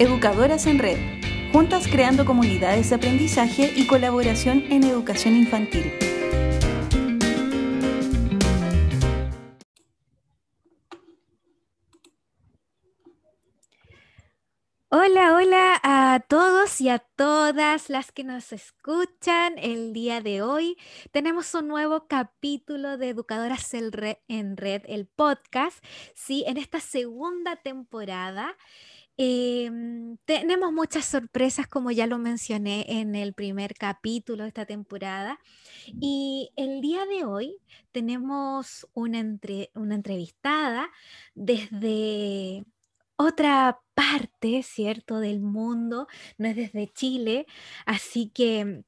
Educadoras en Red, juntas creando comunidades de aprendizaje y colaboración en educación infantil. Hola, hola a todos y a todas las que nos escuchan el día de hoy. Tenemos un nuevo capítulo de Educadoras en Red, el podcast, sí, en esta segunda temporada. Em, tenemos muchas sorpresas, como ya lo mencioné en el primer capítulo de esta temporada. Y el día de hoy tenemos una, una entrevistada desde otra parte, ¿cierto?, del mundo, no es desde Chile. Así que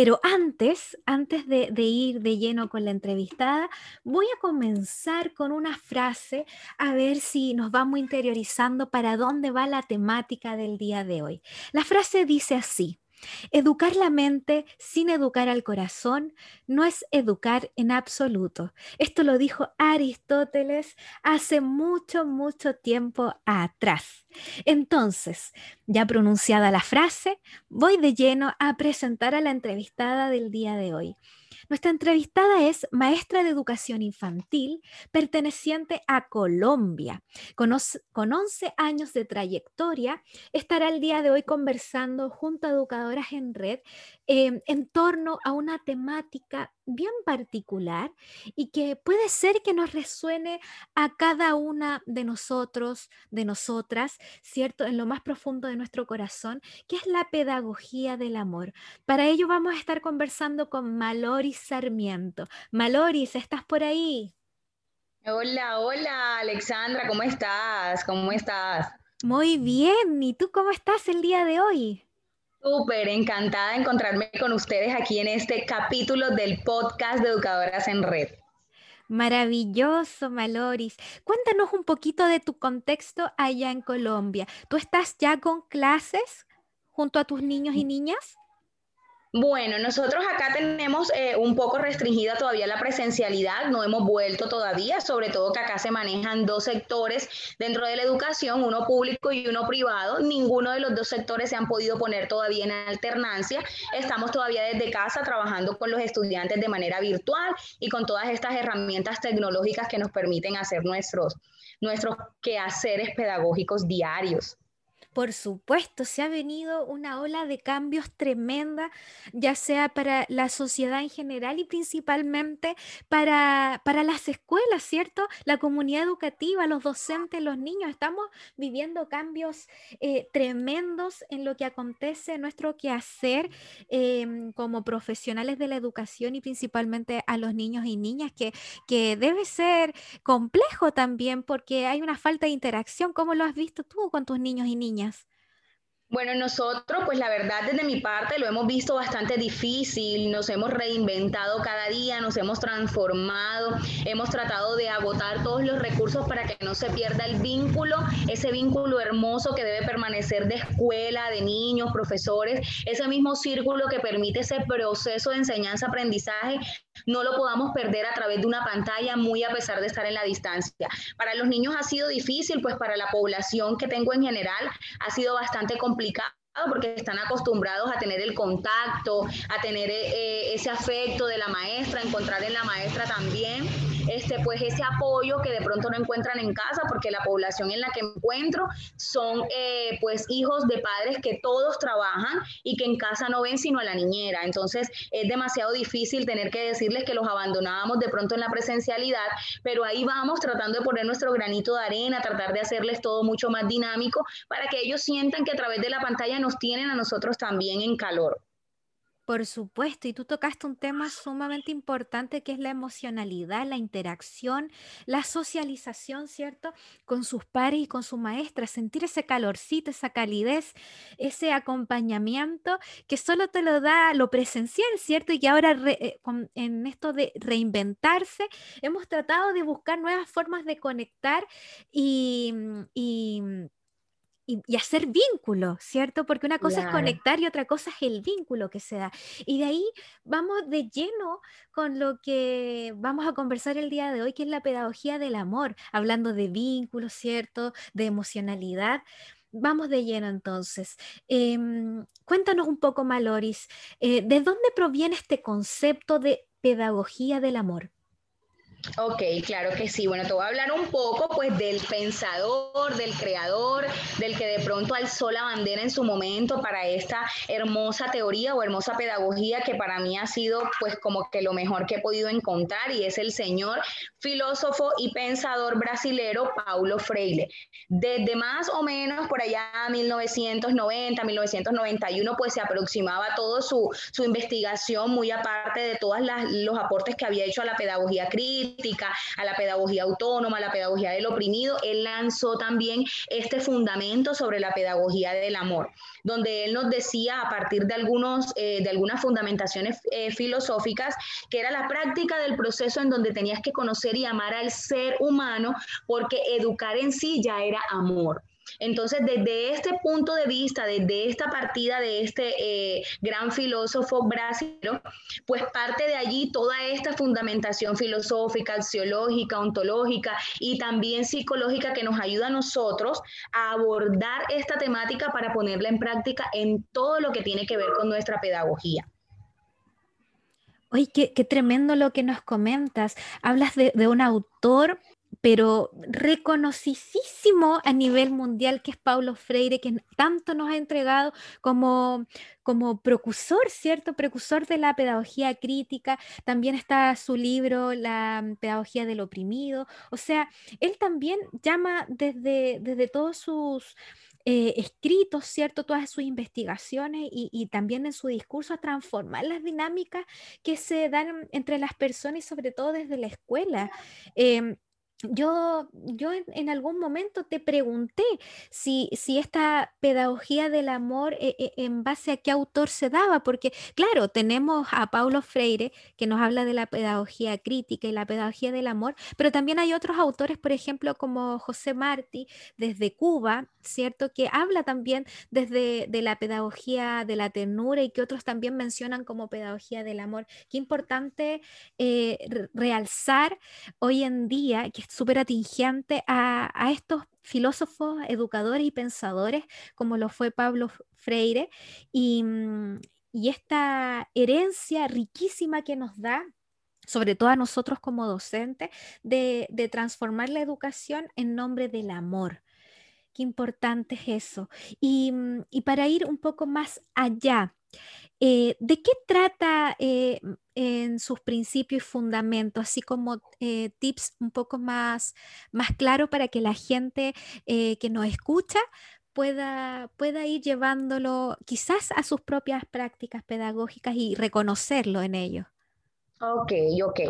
pero antes, antes de, ir de lleno con la entrevistada, voy a comenzar con una frase a ver si nos vamos interiorizando para dónde va la temática del día de hoy. La frase dice así, Educar la mente sin educar al corazón no es educar en absoluto. Esto lo dijo Aristóteles hace mucho, mucho tiempo atrás. Entonces, ya pronunciada la frase, voy de lleno a presentar a la entrevistada del día de hoy. Nuestra entrevistada es maestra de educación infantil perteneciente a Colombia. Con, 11 años de trayectoria, estará el día de hoy conversando junto a educadoras en red em, en torno a una temática bien particular y que puede ser que nos resuene a cada una de nosotros, de nosotras, ¿cierto? En lo más profundo de nuestro corazón, que es la pedagogía del amor. Para ello vamos a estar conversando con Maloris Sarmiento. Maloris, ¿estás por ahí? Hola, hola, Alexandra, ¿cómo estás? ¿Cómo estás? Muy bien, ¿y tú cómo estás el día de hoy? Súper encantada de encontrarme con ustedes aquí en este capítulo del podcast de Educadoras en Red. Maravilloso, Maloris. Cuéntanos un poquito de tu contexto allá en Colombia. ¿Tú estás ya con clases junto a tus niños y niñas? Bueno, nosotros acá tenemos eh, un poco restringida todavía la presencialidad, no hemos vuelto todavía, sobre todo que acá se manejan dos sectores dentro de la educación, uno público y uno privado. Ninguno de los dos sectores se han podido poner todavía en alternancia. Estamos todavía desde casa trabajando con los estudiantes de manera virtual y con todas estas herramientas tecnológicas que nos permiten hacer nuestros, nuestros quehaceres pedagógicos diarios. Por supuesto, se ha venido una ola de cambios tremenda, ya sea para la sociedad en general y principalmente para, para las escuelas, ¿cierto? La comunidad educativa, los docentes, los niños. Estamos viviendo cambios eh, tremendos en lo que acontece en nuestro quehacer em, como profesionales de la educación y principalmente a los niños y niñas, que, que debe ser complejo también porque hay una falta de interacción. ¿Cómo lo has visto tú con tus niños y niñas? Bueno, nosotros, pues la verdad, desde mi parte lo hemos visto bastante difícil, nos hemos reinventado cada día, nos hemos transformado, hemos tratado de agotar todos los recursos para que no se pierda el vínculo, ese vínculo hermoso que debe permanecer de escuela, de niños, profesores, ese mismo círculo que permite ese proceso de enseñanza-aprendizaje no lo podamos perder a través de una pantalla, muy a pesar de estar en la distancia. Para los niños ha sido difícil, pues para la población que tengo en general ha sido bastante complicado porque están acostumbrados a tener el contacto, a tener eh, ese afecto de la maestra, encontrar en la maestra también este, pues ese apoyo que de pronto no encuentran en casa, porque la población en la que encuentro son eh, pues hijos de padres que todos trabajan y que en casa no ven sino a la niñera. Entonces es demasiado difícil tener que decirles que los abandonábamos de pronto en la presencialidad, pero ahí vamos tratando de poner nuestro granito de arena, tratar de hacerles todo mucho más dinámico para que ellos sientan que a través de la pantalla nos tienen a nosotros también en calor. Por supuesto, y tú tocaste un tema sumamente importante que es la emocionalidad, la interacción, la socialización, ¿cierto? Con sus pares y con su maestra, sentir ese calorcito, esa calidez, ese acompañamiento que solo te lo da lo presencial, ¿cierto? Y que ahora eh, en esto de reinventarse, hemos tratado de buscar nuevas formas de conectar y, y y, hacer vínculo, ¿cierto? Porque una cosa es conectar y otra cosa es el vínculo que se da. Y de ahí vamos de lleno con lo que vamos a conversar el día de hoy, que es la pedagogía del amor, hablando de vínculos, ¿cierto? De emocionalidad. vamos de lleno entonces. Em, cuéntanos un poco, Maloris, eh, ¿de dónde proviene este concepto de pedagogía del amor? Ok, claro que sí. Bueno, te voy a hablar un poco pues del pensador, del creador, del que de pronto alzó la bandera en su momento para esta hermosa teoría o hermosa pedagogía que para mí ha sido pues como que lo mejor que he podido encontrar y es el señor filósofo y pensador brasilero Paulo Freire. Desde más o menos por allá 1990, 1991 pues se aproximaba todo su, su investigación muy aparte de todos los aportes que había hecho a la pedagogía crítica a la pedagogía autónoma, a la pedagogía del oprimido, él lanzó también este fundamento sobre la pedagogía del amor, donde él nos decía a partir de, algunos, eh, de algunas fundamentaciones eh, filosóficas que era la práctica del proceso en donde tenías que conocer y amar al ser humano, porque educar en sí ya era amor. Entonces, desde este punto de vista, desde esta partida de este eh, gran filósofo brasileño, pues parte de allí toda esta fundamentación filosófica, axiológica, ontológica y también psicológica que nos ayuda a nosotros a abordar esta temática para ponerla en práctica en todo lo que tiene que ver con nuestra pedagogía. Oye, qué, tremendo lo que nos comentas. Hablas de, de un autor pero reconocidísimo a nivel mundial, que es Paulo Freire, que tanto nos ha entregado como, como precursor, ¿cierto? Precursor de la pedagogía crítica. También está su libro, La pedagogía del oprimido. O sea, él también llama desde, desde todos sus... Eh, escritos, ¿cierto? Todas sus investigaciones y, también en su discurso a transformar las dinámicas que se dan entre las personas y sobre todo desde la escuela. Em, yo, yo en, algún momento te pregunté si, si esta pedagogía del amor eh, eh, en base a qué autor se daba, porque claro, tenemos a Paulo Freire que nos habla de la pedagogía crítica y la pedagogía del amor, pero también hay otros autores, por ejemplo, como José Martí desde Cuba, ¿cierto? Que habla también desde de la pedagogía de la ternura y que otros también mencionan como pedagogía del amor. Qué importante eh, realzar hoy en día que súper atingente a, estos filósofos, educadores y pensadores, como lo fue Pablo Freire, y, mm, esta herencia riquísima que nos da sobre todo a nosotros como docentes, de, transformar la educación en nombre del amor. Qué importante es eso. Y, mm, y para ir un poco más allá, eh, ¿De qué trata eh, en sus principios y fundamentos, así como eh, tips un poco más, más claros para que la gente que nos escucha pueda, pueda ir llevándolo quizás a sus propias prácticas pedagógicas y reconocerlo en ellos? Ok, ok.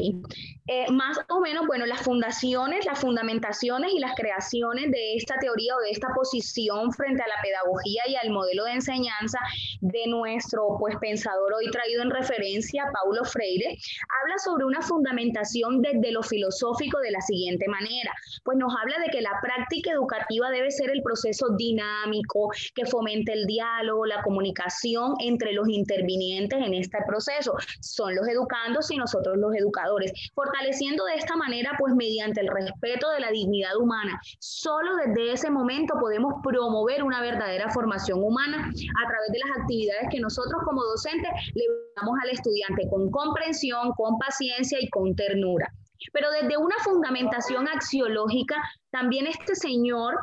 Eh, más o menos, bueno, las fundaciones, las fundamentaciones y las creaciones de esta teoría o de esta posición frente a la pedagogía y al modelo de enseñanza de nuestro pues pensador hoy traído en referencia, Paulo Freire, habla sobre una fundamentación desde lo filosófico de la siguiente manera. Pues nos habla de que la práctica educativa debe ser el proceso dinámico que fomente el diálogo, la comunicación entre los intervinientes en este proceso. Son los educandos y nosotros los educadores, fortaleciendo de esta manera, pues mediante el respeto de la dignidad humana. Solo desde ese momento podemos promover una verdadera formación humana a través de las actividades que nosotros como docentes le damos al estudiante con comprensión, con paciencia y con ternura. Pero desde una fundamentación axiológica, también este señor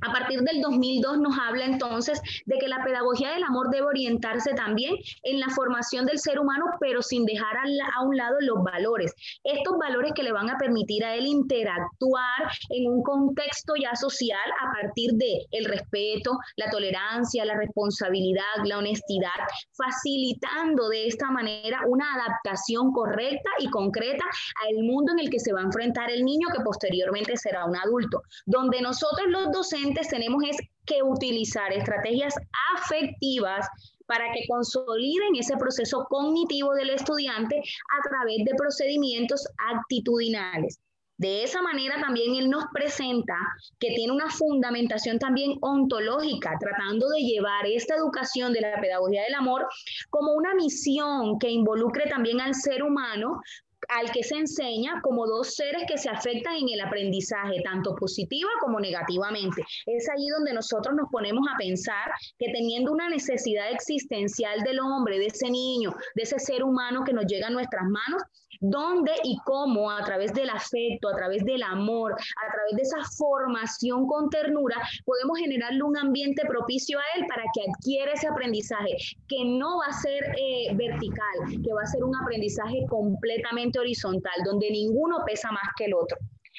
a partir del 2002 nos habla entonces de que la pedagogía del amor debe orientarse también en la formación del ser humano, pero sin dejar a, un lado los valores. Estos valores que le van a permitir a él interactuar en un contexto ya social a partir de el respeto, la tolerancia, la responsabilidad, la honestidad, facilitando de esta manera una adaptación correcta y concreta al mundo en el que se va a enfrentar el niño que posteriormente será un adulto, donde nosotros los docentes tenemos es que utilizar estrategias afectivas para que consoliden ese proceso cognitivo del estudiante a través de procedimientos actitudinales. De esa manera también él nos presenta que tiene una fundamentación también ontológica, tratando de llevar esta educación de la pedagogía del amor como una misión que involucre también al ser humano al que se enseña como dos seres que se afectan en el aprendizaje, tanto positiva como negativamente. Es ahí donde nosotros nos ponemos a pensar que teniendo una necesidad existencial del hombre, de ese niño, de ese ser humano que nos llega a nuestras manos, dónde y cómo a través del afecto, a través del amor, a través de esa formación con ternura, podemos generarle un ambiente propicio a él para que adquiera ese aprendizaje, que no va a ser eh, vertical, que va a ser un aprendizaje completamente horizontal, donde ninguno pesa más que el otro.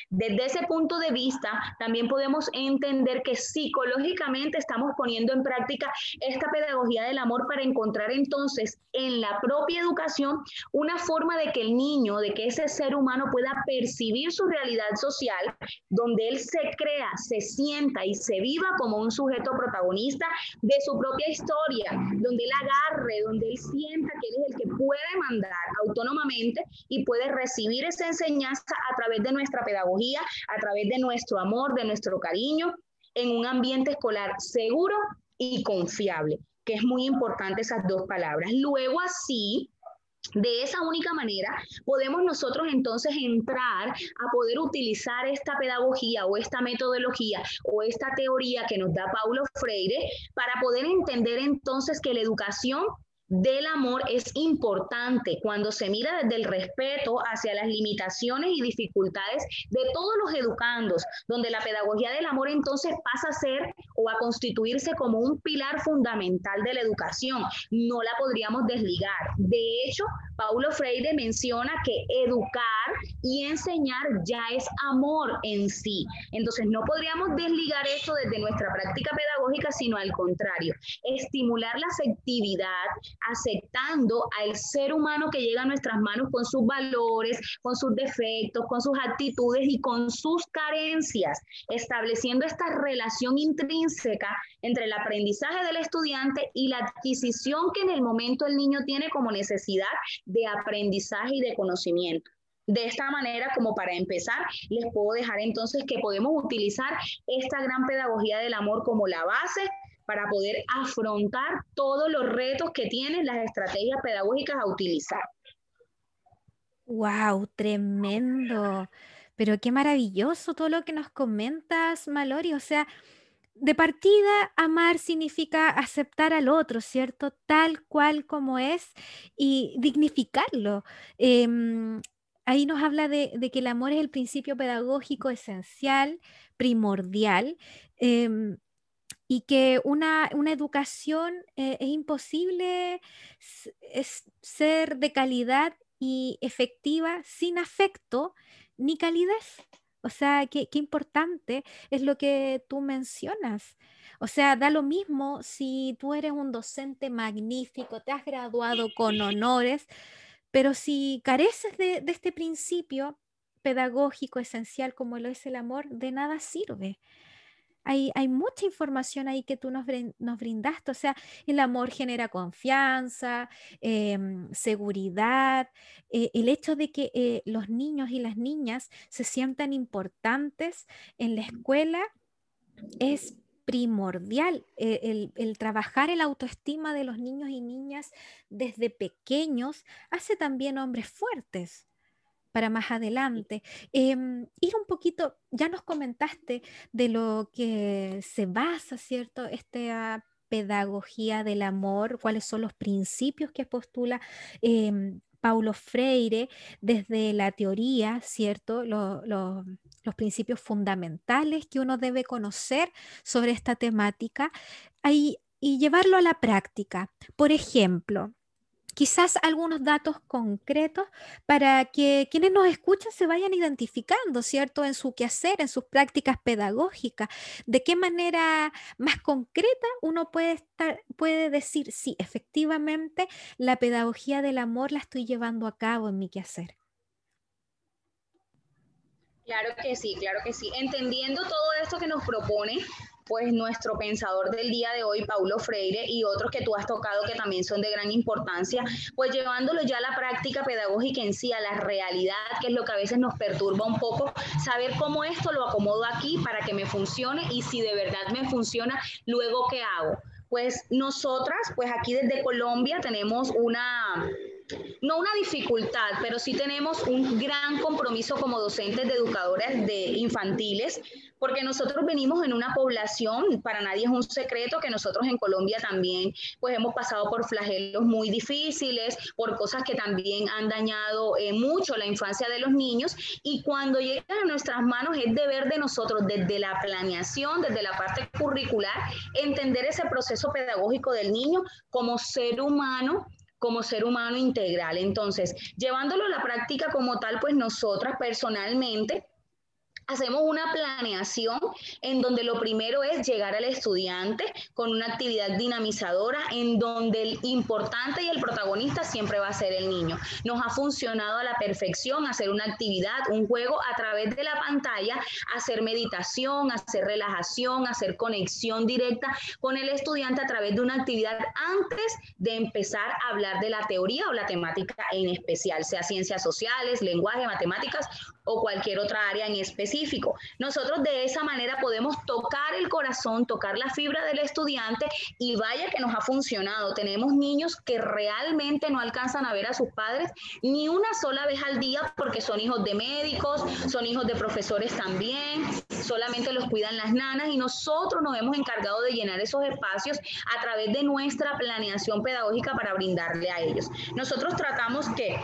Desde ese punto de vista, también podemos entender que psicológicamente estamos poniendo en práctica esta pedagogía del amor para encontrar entonces en la propia educación una forma de que el niño, de que ese ser humano pueda percibir su realidad social, donde él se crea, se sienta y se viva como un sujeto protagonista de su propia historia, donde él agarre, donde él sienta que él es el que puede mandar autónomamente y puede recibir esa enseñanza a través de nuestra pedagogía a través de nuestro amor, de nuestro cariño, en un ambiente escolar seguro y confiable, que es muy importante esas dos palabras. Luego así, de esa única manera podemos nosotros entonces entrar a poder utilizar esta pedagogía o esta metodología o esta teoría que nos da Paulo Freire para poder entender entonces que la educación del amor es importante cuando se mira desde el respeto hacia las limitaciones y dificultades de todos los educandos, donde la pedagogía del amor entonces pasa a ser o a constituirse como un pilar fundamental de la educación. No la podríamos desligar. De hecho, Paulo Freire menciona que educar y enseñar ya es amor en sí. Entonces, no podríamos desligar eso desde nuestra práctica pedagógica, sino al contrario, estimular la afectividad, aceptando al ser humano que llega a nuestras manos con sus valores, con sus defectos, con sus actitudes y con sus carencias, estableciendo esta relación intrínseca entre el aprendizaje del estudiante y la adquisición que en el momento el niño tiene como necesidad de aprendizaje y de conocimiento. De esta manera, como para empezar, les puedo dejar entonces que podemos utilizar esta gran pedagogía del amor como la base para poder afrontar todos los retos que tienen las estrategias pedagógicas a utilizar. ¡Wow! Tremendo. Pero qué maravilloso todo lo que nos comentas, Malori. O sea, de partida, amar significa aceptar al otro, ¿cierto? Tal cual como es y dignificarlo. Em, ahí nos habla de, que el amor es el principio pedagógico esencial, primordial. Em, y que una, educación eh, es imposible es ser de calidad y efectiva sin afecto ni calidez. O sea, qué, importante es lo que tú mencionas. O sea, da lo mismo si tú eres un docente magnífico, te has graduado con honores, pero si careces de este principio pedagógico esencial como lo es el amor, de nada sirve hay, mucha información ahí que tú nos, brindaste. O sea, el amor genera confianza, em, seguridad, eh, el hecho de que eh, los niños y las niñas se sientan importantes en la escuela es primordial. Eh, el, el, trabajar el autoestima de los niños y niñas desde pequeños hace también hombres fuertes para más adelante. Em, ir un poquito, ya nos comentaste de lo que se basa, ¿cierto? Esta pedagogía del amor, cuáles son los principios que postula em, Paulo Freire desde la teoría, ¿cierto? los principios fundamentales que uno debe conocer sobre esta temática y llevarlo a la práctica. Por ejemplo, quizás algunos datos concretos para que quienes nos escuchan se vayan identificando, ¿cierto? En su quehacer, en sus prácticas pedagógicas. ¿De qué manera más concreta uno puede, estar, puede decir, sí, efectivamente, la pedagogía del amor la estoy llevando a cabo en mi quehacer? Claro que sí, claro que sí. Entendiendo todo esto que nos propone, pues nuestro pensador del día de hoy, Paulo Freire, y otros que tú has tocado que también son de gran importancia, pues llevándolo ya a la práctica pedagógica en sí, a la realidad, que es lo que a veces nos perturba un poco, saber cómo esto lo acomodo aquí para que me funcione y si de verdad me funciona, luego qué hago. Pues nosotras, pues aquí desde Colombia tenemos una no una dificultad, pero sí tenemos un gran compromiso como docentes de educadoras de infantiles porque nosotros venimos en una población, para nadie es un secreto que nosotros en Colombia también pues hemos pasado por flagelos muy difíciles, por cosas que también han dañado eh, mucho la infancia de los niños y cuando llegan a nuestras manos es deber de nosotros desde la planeación, desde la parte curricular, entender ese proceso pedagógico del niño como ser humano como ser humano integral. Entonces, llevándolo a la práctica como tal, pues nosotras personalmente Hacemos una planeación en donde lo primero es llegar al estudiante con una actividad dinamizadora en donde el importante y el protagonista siempre va a ser el niño. Nos ha funcionado a la perfección hacer una actividad, un juego a través de la pantalla, hacer meditación, hacer relajación, hacer conexión directa con el estudiante a través de una actividad antes de empezar a hablar de la teoría o la temática en especial, sea ciencias sociales, lenguaje, matemáticas o cualquier otra área en específico. Nosotros de esa manera podemos tocar el corazón, tocar la fibra del estudiante y vaya que nos ha funcionado. Tenemos niños que realmente no alcanzan a ver a sus padres ni una sola vez al día porque son hijos de médicos, son hijos de profesores también, solamente los cuidan las nanas y nosotros nos hemos encargado de llenar esos espacios a través de nuestra planeación pedagógica para brindarle a ellos. Nosotros tratamos que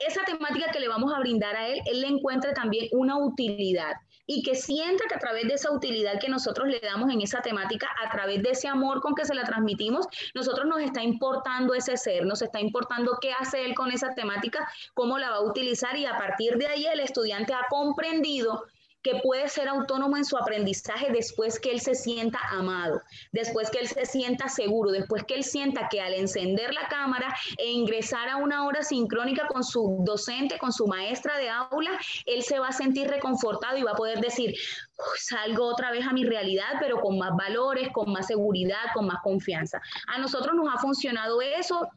esa temática que le vamos a brindar a él, él le encuentre también una utilidad y que sienta que a través de esa utilidad que nosotros le damos en esa temática, a través de ese amor con que se la transmitimos, nosotros nos está importando ese ser, nos está importando qué hace él con esa temática, cómo la va a utilizar y a partir de ahí el estudiante ha comprendido que puede ser autónomo en su aprendizaje después que él se sienta amado, después que él se sienta seguro, después que él sienta que al encender la cámara e ingresar a una hora sincrónica con su docente, con su maestra de aula, él se va a sentir reconfortado y va a poder decir, salgo otra vez a mi realidad, pero con más valores, con más seguridad, con más confianza. A nosotros nos ha funcionado eso,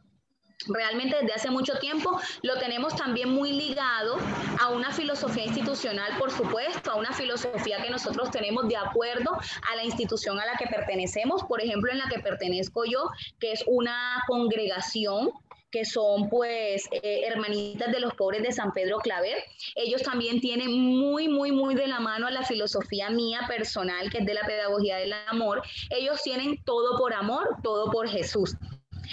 realmente desde hace mucho tiempo lo tenemos también muy ligado a una filosofía institucional, por supuesto, a una filosofía que nosotros tenemos de acuerdo a la institución a la que pertenecemos, por ejemplo, en la que pertenezco yo, que es una congregación que son pues eh, hermanitas de los pobres de San Pedro Claver. Ellos también tienen muy, muy, muy de la mano a la filosofía mía personal, que es de la pedagogía del amor. Ellos tienen todo por amor, todo por Jesús.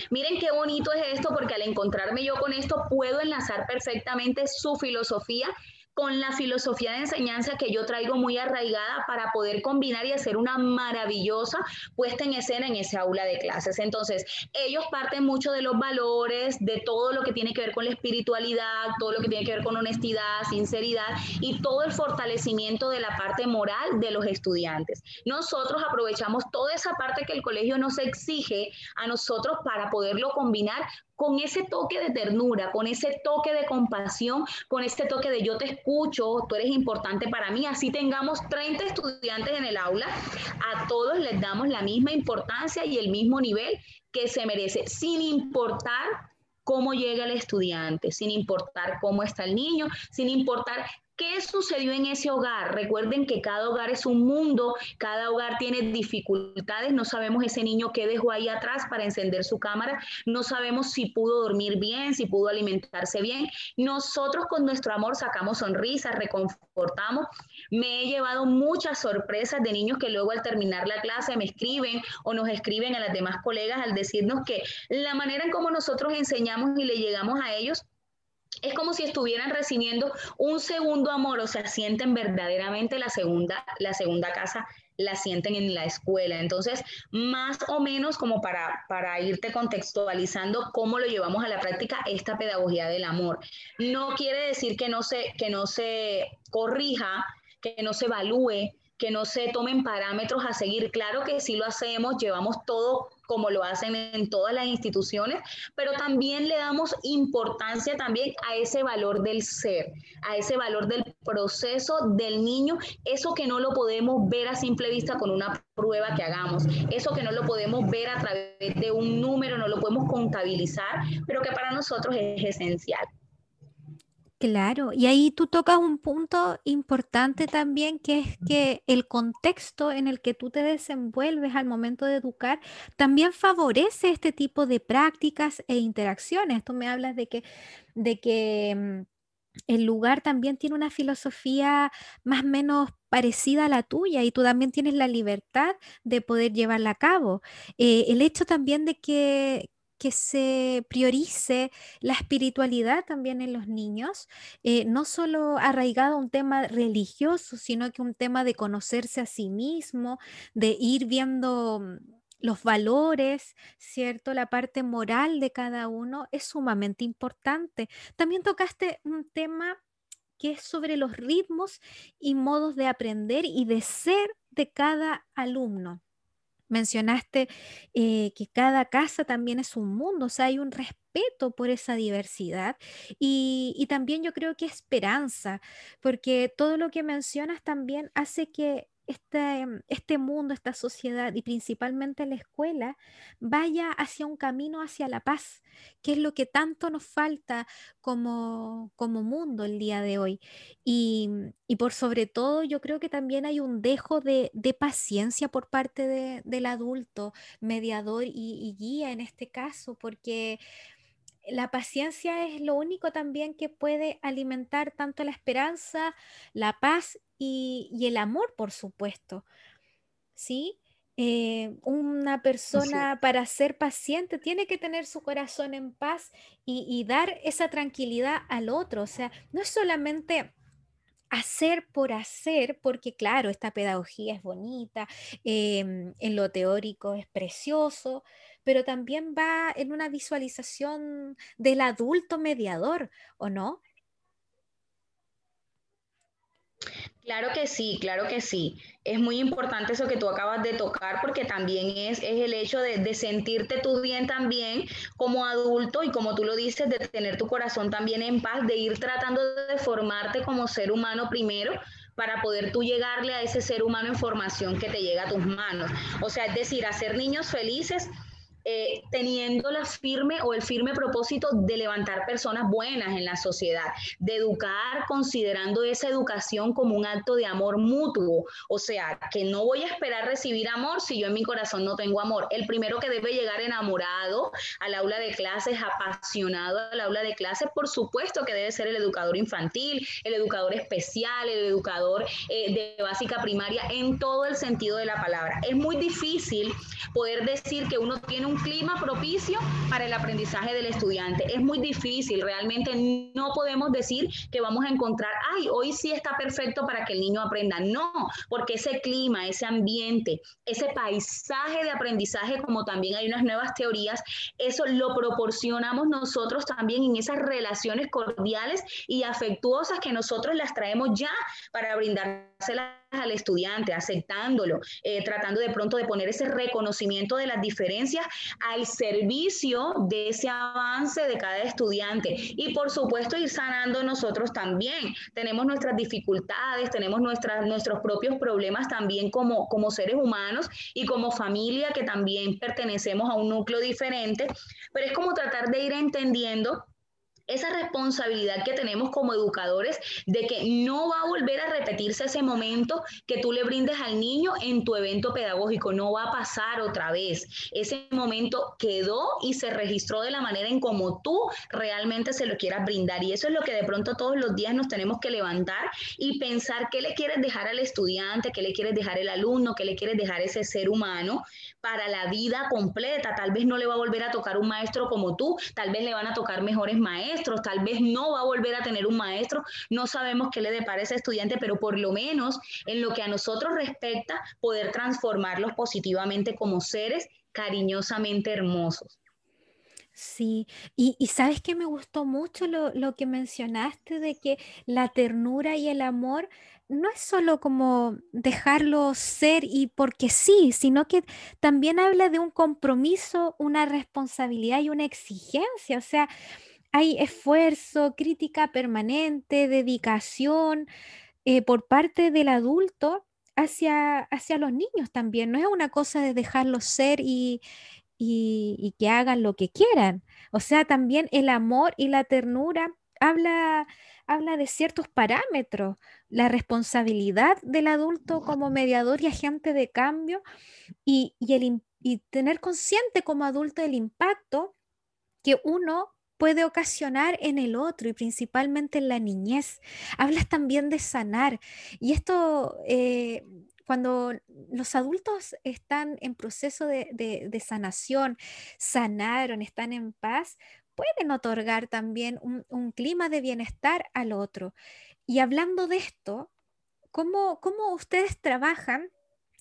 Miren qué bonito es esto porque al encontrarme yo con esto puedo enlazar perfectamente su filosofía con la filosofía de enseñanza que yo traigo muy arraigada para poder combinar y hacer una maravillosa puesta en escena en ese aula de clases. Entonces, ellos parten mucho de los valores, de todo lo que tiene que ver con la espiritualidad, todo lo que tiene que ver con honestidad, sinceridad y todo el fortalecimiento de la parte moral de los estudiantes. Nosotros aprovechamos toda esa parte que el colegio nos exige a nosotros para poderlo combinar con ese toque de ternura, con ese toque de compasión, con ese toque de yo te escucho, tú eres importante para mí, así tengamos 30 estudiantes en el aula, a todos les damos la misma importancia y el mismo nivel que se merece, sin importar cómo llega el estudiante, sin importar cómo está el niño, sin importar ¿Qué sucedió en ese hogar? Recuerden que cada hogar es un mundo, cada hogar tiene dificultades, no sabemos ese niño qué dejó ahí atrás para encender su cámara, no sabemos si pudo dormir bien, si pudo alimentarse bien. Nosotros con nuestro amor sacamos sonrisas, reconfortamos. Me he llevado muchas sorpresas de niños que luego al terminar la clase me escriben o nos escriben a las demás colegas al decirnos que la manera en cómo nosotros enseñamos y le llegamos a ellos es como si estuvieran recibiendo un segundo amor, o sea, sienten verdaderamente la segunda, la segunda casa, la sienten en la escuela. Entonces, más o menos como para, para irte contextualizando cómo lo llevamos a la práctica, esta pedagogía del amor. No quiere decir que no se, que no se corrija, que no se evalúe, que no se tomen parámetros a seguir. Claro que sí lo hacemos, llevamos todo como lo hacen en todas las instituciones, pero también le damos importancia también a ese valor del ser, a ese valor del proceso del niño, eso que no lo podemos ver a simple vista con una prueba que hagamos, eso que no lo podemos ver a través de un número, no lo podemos contabilizar, pero que para nosotros es esencial. Claro, y ahí tú tocas un punto importante también, que es que el contexto en el que tú te desenvuelves al momento de educar también favorece este tipo de prácticas e interacciones. Tú me hablas de que, de que mm, el lugar también tiene una filosofía más o menos parecida a la tuya y tú también tienes la libertad de poder llevarla a cabo. Eh, el hecho también de que, que se priorice la espiritualidad también en los niños, eh, no solo arraigado a un tema religioso, sino que un tema de conocerse a sí mismo, de ir viendo mm, los valores, ¿cierto? La parte moral de cada uno es sumamente importante. También tocaste un tema que es sobre los ritmos y modos de aprender y de ser de cada alumno. Mencionaste eh, que cada casa también es un mundo, o sea, hay un respeto por esa diversidad y, y también yo creo que esperanza, porque todo lo que mencionas también hace que este, este mundo, esta sociedad y principalmente la escuela vaya hacia un camino hacia la paz, que es lo que tanto nos falta como, como mundo el día de hoy. Y, y, por sobre todo yo creo que también hay un dejo de, de paciencia por parte de, del adulto, mediador y, y guía en este caso, porque la paciencia es lo único también que puede alimentar tanto la esperanza, la paz y, el amor, por supuesto. ¿Sí? Eh, una persona para ser paciente tiene que tener su corazón en paz y, dar esa tranquilidad al otro. O sea, no es solamente hacer por hacer, porque claro, esta pedagogía es bonita, em, en lo teórico es precioso, pero también va en una visualización del adulto mediador, ¿o no? Claro que sí, claro que sí. Es muy importante eso que tú acabas de tocar porque también es, es el hecho de, de, sentirte tú bien también como adulto y como tú lo dices, de tener tu corazón también en paz, de ir tratando de formarte como ser humano primero para poder tú llegarle a ese ser humano en formación que te llega a tus manos. O sea, es decir, hacer niños felices eh, teniendo la firme o el firme propósito de levantar personas buenas en la sociedad, de educar considerando esa educación como un acto de amor mutuo. O sea, que no voy a esperar recibir amor si yo en mi corazón no tengo amor. El primero que debe llegar enamorado al aula de clases, apasionado al aula de clases, por supuesto que debe ser el educador infantil, el educador especial, el educador eh, de básica primaria, en todo el sentido de la palabra. Es muy difícil poder decir que uno tiene un un clima propicio para el aprendizaje del estudiante. Es muy difícil, realmente no podemos decir que vamos a encontrar, ay, hoy sí está perfecto para que el niño aprenda. No, porque ese clima, ese ambiente, ese paisaje de aprendizaje, como también hay unas nuevas teorías, eso lo proporcionamos nosotros también en esas relaciones cordiales y afectuosas que nosotros las traemos ya para brindárselas al estudiante, aceptándolo, eh, tratando de pronto de poner ese reconocimiento de las diferencias al servicio de ese avance de cada estudiante. Y por supuesto ir sanando nosotros también. Tenemos nuestras dificultades, tenemos nuestras, nuestros propios problemas también como, como seres humanos y como familia que también pertenecemos a un núcleo diferente, pero es como tratar de ir entendiendo esa responsabilidad que tenemos como educadores de que no va a volver a repetirse ese momento que tú le brindes al niño en tu evento pedagógico, no va a pasar otra vez. Ese momento quedó y se registró de la manera en como tú realmente se lo quieras brindar y eso es lo que de pronto todos los días nos tenemos que levantar y pensar qué le quieres dejar al estudiante, qué le quieres dejar al alumno, qué le quieres dejar ese ser humano para la vida completa. Tal vez no le va a volver a tocar un maestro como tú, tal vez le van a tocar mejores maestros tal vez no va a volver a tener un maestro, no sabemos qué le depara a ese estudiante, pero por lo menos en lo que a nosotros respecta, poder transformarlos positivamente como seres cariñosamente hermosos. Sí, y, sabes que me gustó mucho lo, lo, que mencionaste de que la ternura y el amor no es solo como dejarlo ser y porque sí, sino que también habla de un compromiso, una responsabilidad y una exigencia. O sea, hay esfuerzo, crítica permanente, dedicación eh, por parte del adulto hacia, hacia los niños también. No es una cosa de dejarlos ser y, y, que hagan lo que quieran. O sea, también el amor y la ternura habla, habla de ciertos parámetros, la responsabilidad del adulto como mediador y agente de cambio y, el, y tener consciente como adulto el impacto que uno puede ocasionar en el otro y principalmente en la niñez. Hablas también de sanar y esto eh, cuando los adultos están en proceso de, sanación, sanaron, están en paz, pueden otorgar también un, clima de bienestar al otro. Y hablando de esto, ¿cómo, cómo ustedes trabajan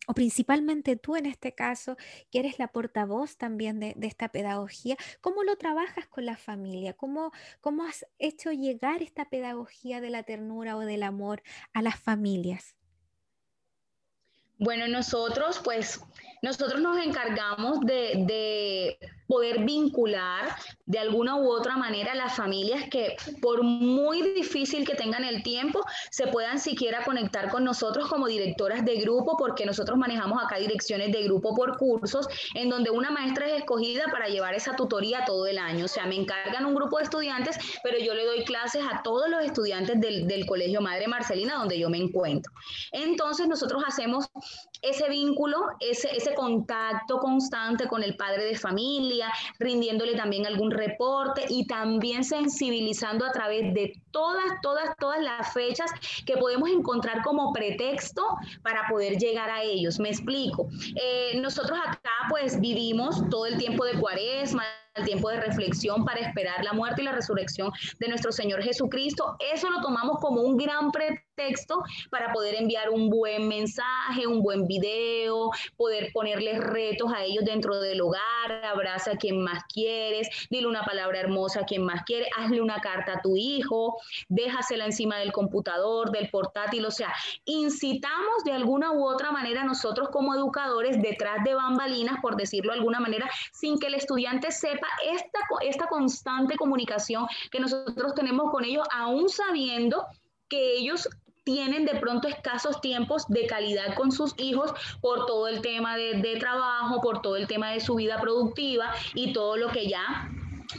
o principalmente tú en este caso, que eres la portavoz también de, esta pedagogía, ¿cómo lo trabajas con la familia? ¿Cómo, ¿Cómo has hecho llegar esta pedagogía de la ternura o del amor a las familias? Bueno, nosotros pues, nosotros nos encargamos de, poder vincular de alguna u otra manera a las familias que por muy difícil que tengan el tiempo, se puedan siquiera conectar con nosotros como directoras de grupo, porque nosotros manejamos acá direcciones de grupo por cursos, en donde una maestra es escogida para llevar esa tutoría todo el año. O sea, me encargan un grupo de estudiantes, pero yo le doy clases a todos los estudiantes del, del Colegio Madre Marcelina, donde yo me encuentro. Entonces, nosotros hacemos ese vínculo, ese, ese contacto constante con el padre de familia, rindiéndole también algún reporte y también sensibilizando a través de todas, todas, todas las fechas que podemos encontrar como pretexto para poder llegar a ellos. Me explico. Eh, nosotros acá pues vivimos todo el tiempo de cuaresma, el tiempo de reflexión para esperar la muerte y la resurrección de nuestro Señor Jesucristo. Eso lo tomamos como un gran pretexto para poder enviar un buen mensaje, un buen video, poder ponerles retos a ellos dentro del hogar, abraza a quien más quieres, dile una palabra hermosa a quien más quiere, hazle una carta a tu hijo, déjasela encima del computador, del portátil, o sea, incitamos de alguna u otra manera nosotros como educadores detrás de bambalinas, por decirlo de alguna manera, sin que el estudiante sepa esta, esta constante comunicación que nosotros tenemos con ellos, aún sabiendo que ellos tienen de pronto escasos tiempos de calidad con sus hijos por todo el tema de, de, trabajo, por todo el tema de su vida productiva y todo lo que ya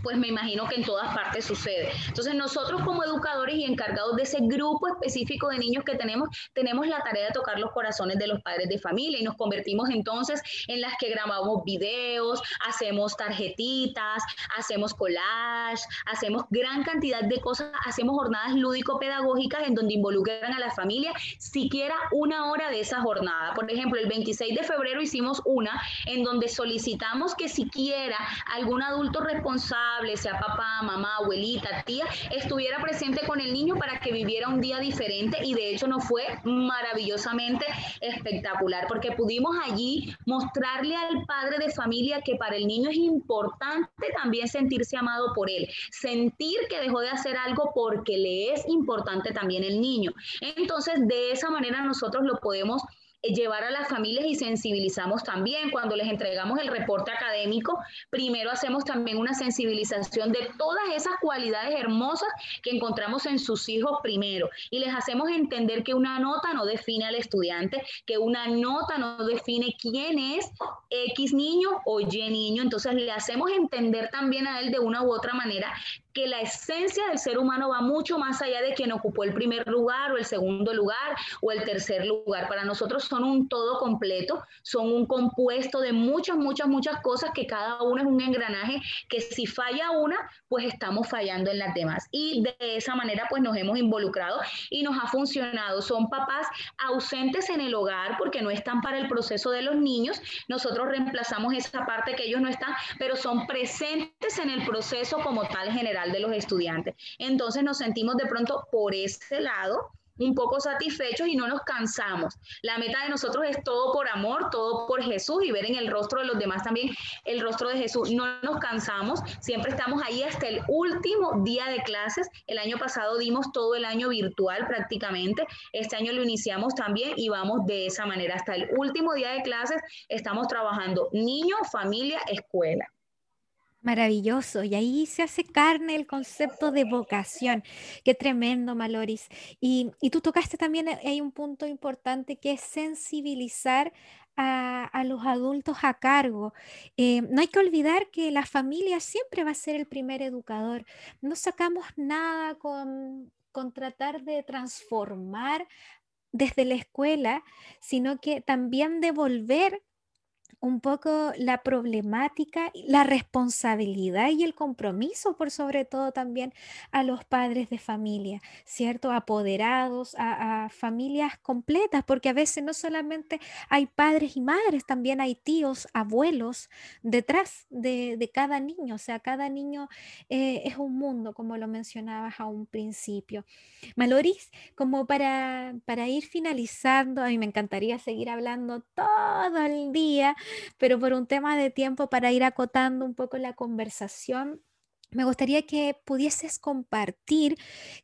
pues me imagino que en todas partes sucede. Entonces nosotros como educadores y encargados de ese grupo específico de niños que tenemos, tenemos la tarea de tocar los corazones de los padres de familia y nos convertimos entonces en las que grabamos videos, hacemos tarjetitas, hacemos collage, hacemos gran cantidad de cosas, hacemos jornadas lúdico-pedagógicas en donde involucran a la familia siquiera una hora de esa jornada. Por ejemplo, el 26 de febrero hicimos una en donde solicitamos que siquiera algún adulto responsable sea papá, mamá, abuelita, tía, estuviera presente con el niño para que viviera un día diferente y de hecho nos fue maravillosamente espectacular porque pudimos allí mostrarle al padre de familia que para el niño es importante también sentirse amado por él, sentir que dejó de hacer algo porque le es importante también el niño. Entonces, de esa manera nosotros lo podemos llevar a las familias y sensibilizamos también. Cuando les entregamos el reporte académico, primero hacemos también una sensibilización de todas esas cualidades hermosas que encontramos en sus hijos primero y les hacemos entender que una nota no define al estudiante, que una nota no define quién es X niño o Y niño. Entonces le hacemos entender también a él de una u otra manera que la esencia del ser humano va mucho más allá de quien ocupó el primer lugar o el segundo lugar o el tercer lugar. Para nosotros son un todo completo, son un compuesto de muchas, muchas, muchas cosas que cada uno es un engranaje que si falla una, pues estamos fallando en las demás. Y de esa manera pues nos hemos involucrado y nos ha funcionado. Son papás ausentes en el hogar porque no están para el proceso de los niños. Nosotros reemplazamos esa parte que ellos no están, pero son presentes en el proceso como tal general de los estudiantes. Entonces nos sentimos de pronto por ese lado un poco satisfechos y no nos cansamos. La meta de nosotros es todo por amor, todo por Jesús y ver en el rostro de los demás también el rostro de Jesús. No nos cansamos, siempre estamos ahí hasta el último día de clases. El año pasado dimos todo el año virtual prácticamente, este año lo iniciamos también y vamos de esa manera. Hasta el último día de clases estamos trabajando niño, familia, escuela. Maravilloso. Y ahí se hace carne el concepto de vocación. Qué tremendo, Maloris. Y, tú tocaste también, eh, hay un punto importante que es sensibilizar a, los adultos a cargo. Eh, no hay que olvidar que la familia siempre va a ser el primer educador. No sacamos nada con con tratar de transformar desde la escuela, sino que también devolver un poco la problemática, la responsabilidad y el compromiso, por sobre todo también a los padres de familia, ¿cierto? Apoderados, a, familias completas, porque a veces no solamente hay padres y madres, también hay tíos, abuelos detrás de, cada niño, o sea, cada niño eh, es un mundo, como lo mencionabas a un principio. Maloris, como para, para ir finalizando, a mí me encantaría seguir hablando todo el día pero por un tema de tiempo para ir acotando un poco la conversación, me gustaría que pudieses compartir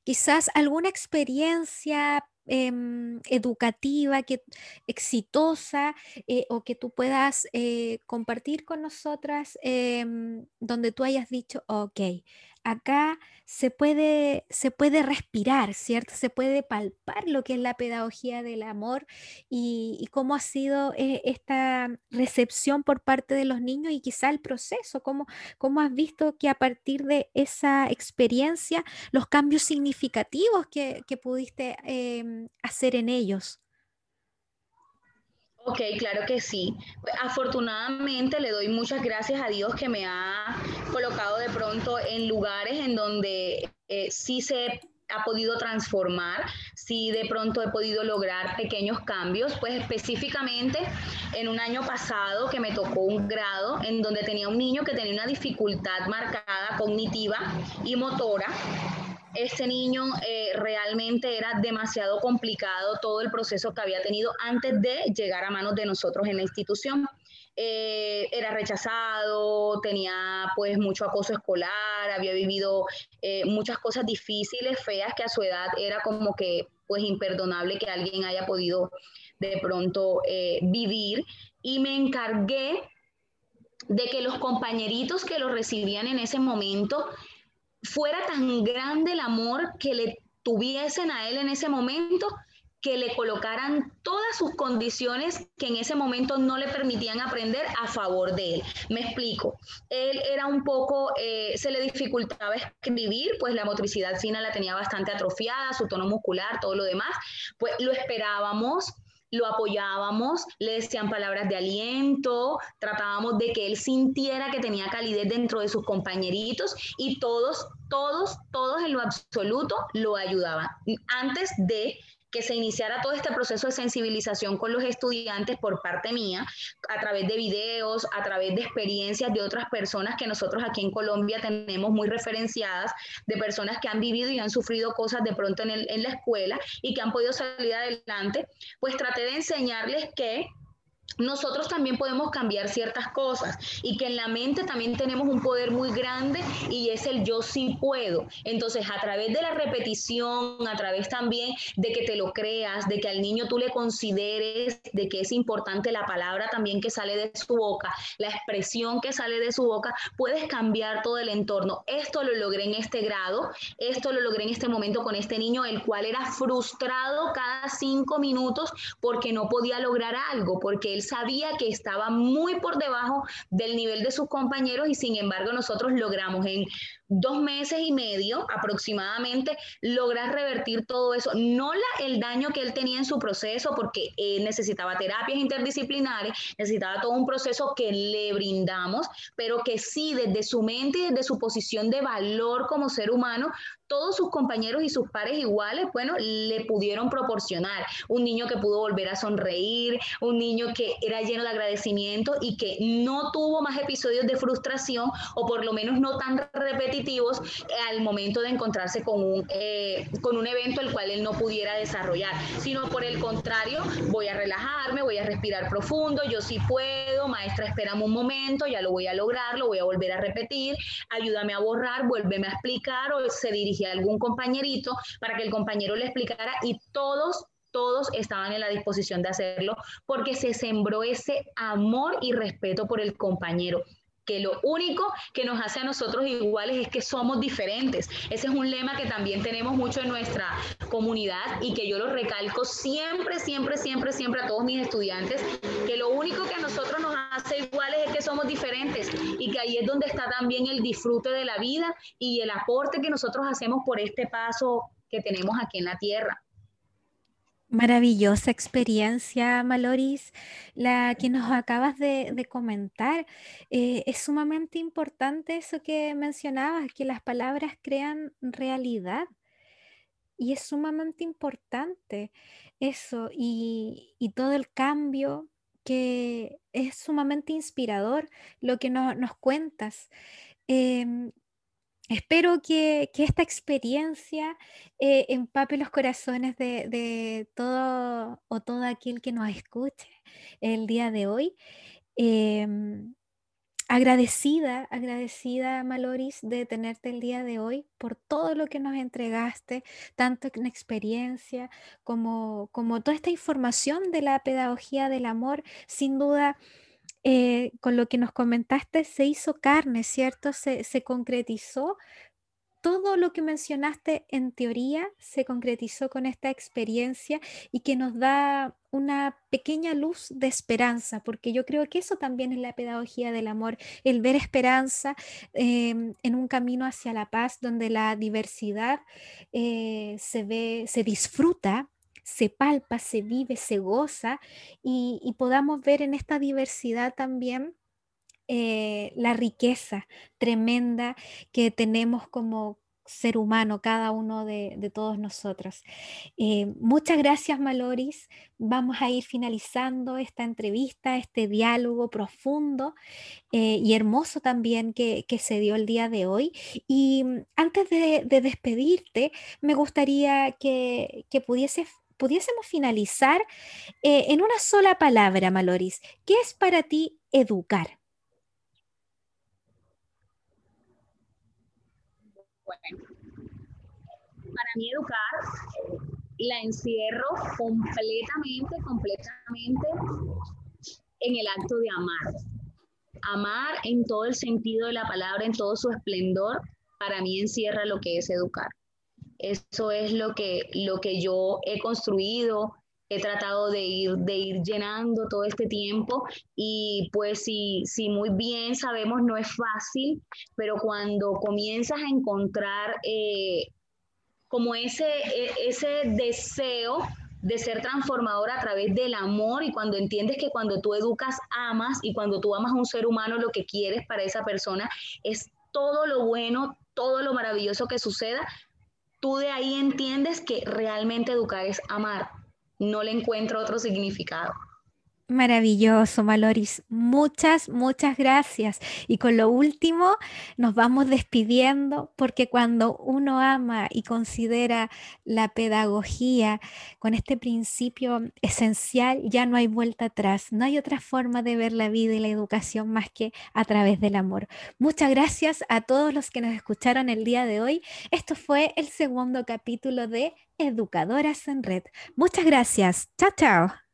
quizás alguna experiencia em, educativa, que, exitosa, eh, o que tú puedas eh, compartir con nosotras, em, donde tú hayas dicho, ok, acá se puede, se puede respirar, ¿cierto? Se puede palpar lo que es la pedagogía del amor y, cómo ha sido eh, esta recepción por parte de los niños y quizá el proceso, cómo, cómo has visto que a partir de esa experiencia, los cambios significativos que, pudiste em, hacer en ellos. Ok, claro que sí. Afortunadamente le doy muchas gracias a Dios que me ha colocado de pronto en lugares en donde eh, sí se ha podido transformar, sí de pronto he podido lograr pequeños cambios, pues específicamente en un año pasado que me tocó un grado en donde tenía un niño que tenía una dificultad marcada cognitiva y motora este niño eh, realmente era demasiado complicado todo el proceso que había tenido antes de llegar a manos de nosotros en la institución. Eh, era rechazado, tenía pues mucho acoso escolar, había vivido eh, muchas cosas difíciles, feas, que a su edad era como que pues imperdonable que alguien haya podido de pronto vivir. Y me encargué de que los compañeritos que lo recibían en ese momento fuera tan grande el amor que le tuviesen a él en ese momento que le colocaran todas sus condiciones que en ese momento no le permitían aprender a favor de él. Me explico. Él era un poco, eh, se le dificultaba escribir, pues la motricidad fina la tenía bastante atrofiada, su tono muscular, todo lo demás. Pues lo esperábamos lo apoyábamos, le decían palabras de aliento, tratábamos de que él sintiera que tenía calidez dentro de sus compañeritos y todos, todos, todos en lo absoluto lo ayudaban. Antes de que se iniciara todo este proceso de sensibilización con los estudiantes por parte mía, a través de videos, a través de experiencias de otras personas que nosotros aquí en Colombia tenemos muy referenciadas, de personas que han vivido y han sufrido cosas de pronto en, en la escuela y que han podido salir adelante, pues traté de enseñarles que nosotros también podemos cambiar ciertas cosas y que en la mente también tenemos un poder muy grande y es el yo sí puedo. Entonces, a través de la repetición, a través también de que te lo creas, de que al niño tú le consideres, de que es importante la palabra también que sale de su boca, la expresión que sale de su boca, puedes cambiar todo el entorno. Esto lo logré en este grado, esto lo logré en este momento con este niño, el cual era frustrado cada cinco minutos porque no podía lograr algo, porque él sabía que estaba muy por debajo del nivel de sus compañeros y sin embargo nosotros logramos en dos meses y medio aproximadamente lograr revertir todo eso. No la, el daño que él tenía en su proceso porque necesitaba terapias interdisciplinares, necesitaba todo un proceso que le brindamos, pero que sí desde su mente y desde su posición de valor como ser humano todos sus compañeros y sus pares iguales, bueno, le pudieron proporcionar. Un niño que pudo volver a sonreír, un niño que era lleno de agradecimiento y que no tuvo más episodios de frustración o por lo menos no tan repetitivos al momento de encontrarse con un, eh, con un evento el cual él no pudiera desarrollar, sino por el contrario, voy a relajarme, voy a respirar profundo, yo sí puedo, maestra, espérame un momento, ya lo voy a lograr, lo voy a volver a repetir, ayúdame a borrar, vuélveme a explicar o se dirige a algún compañerito para que el compañero le explicara y todos todos estaban en la disposición de hacerlo porque se sembró ese amor y respeto por el compañero que lo único que nos hace a nosotros iguales es que somos diferentes. Ese es un lema que también tenemos mucho en nuestra comunidad y que yo lo recalco siempre, siempre, siempre, siempre a todos mis estudiantes, que lo único que a nosotros nos hace iguales es que somos diferentes y que ahí es donde está también el disfrute de la vida y el aporte que nosotros hacemos por este paso que tenemos aquí en la tierra. Maravillosa experiencia, Maloris, la que nos acabas de, comentar. Eh, es sumamente importante eso que mencionabas, que las palabras crean realidad. Y es sumamente importante eso y, todo el cambio que es sumamente inspirador lo que nos cuentas. Em, Espero que, esta experiencia eh, empape los corazones de, todo o todo aquel que nos escuche el día de hoy. Em, agradecida, agradecida Maloris de tenerte el día de hoy por todo lo que nos entregaste, tanto en experiencia como, como toda esta información de la pedagogía del amor. Sin duda, eh, con lo que nos comentaste, se hizo carne, ¿cierto? Se, concretizó. Todo lo que mencionaste en teoría se concretizó con esta experiencia y que nos da una pequeña luz de esperanza, porque yo creo que eso también es la pedagogía del amor, el ver esperanza em, en un camino hacia la paz donde la diversidad eh, se ve, se disfruta se palpa, se vive, se goza y, podamos ver en esta diversidad también eh, la riqueza tremenda que tenemos como ser humano, cada uno de, todos nosotros. Eh, muchas gracias, Maloris. Vamos a ir finalizando esta entrevista, este diálogo profundo eh, y hermoso también que, se dio el día de hoy. Y mm, antes de, despedirte, me gustaría que, que pudieses pudiésemos finalizar eh, en una sola palabra, Maloris. ¿Qué es para ti educar? Bueno, para mí educar la encierro completamente, completamente en el acto de amar. Amar en todo el sentido de la palabra, en todo su esplendor, para mí encierra lo que es educar. Eso es lo que, lo que yo he construido, he tratado de ir, de ir llenando todo este tiempo y pues si, si muy bien sabemos no es fácil, pero cuando comienzas a encontrar eh, como ese, e, ese deseo de ser transformador a través del amor y cuando entiendes que cuando tú educas amas y cuando tú amas a un ser humano lo que quieres para esa persona es todo lo bueno, todo lo maravilloso que suceda, tú de ahí entiendes que realmente educar es amar. No le encuentro otro significado. Maravilloso, Maloris. Muchas, muchas gracias. Y con lo último, nos vamos despidiendo porque cuando uno ama y considera la pedagogía con este principio esencial, ya no hay vuelta atrás. No hay otra forma de ver la vida y la educación más que a través del amor. Muchas gracias a todos los que nos escucharon el día de hoy. Esto fue el segundo capítulo de Educadoras en Red. Muchas gracias. Chao, chao.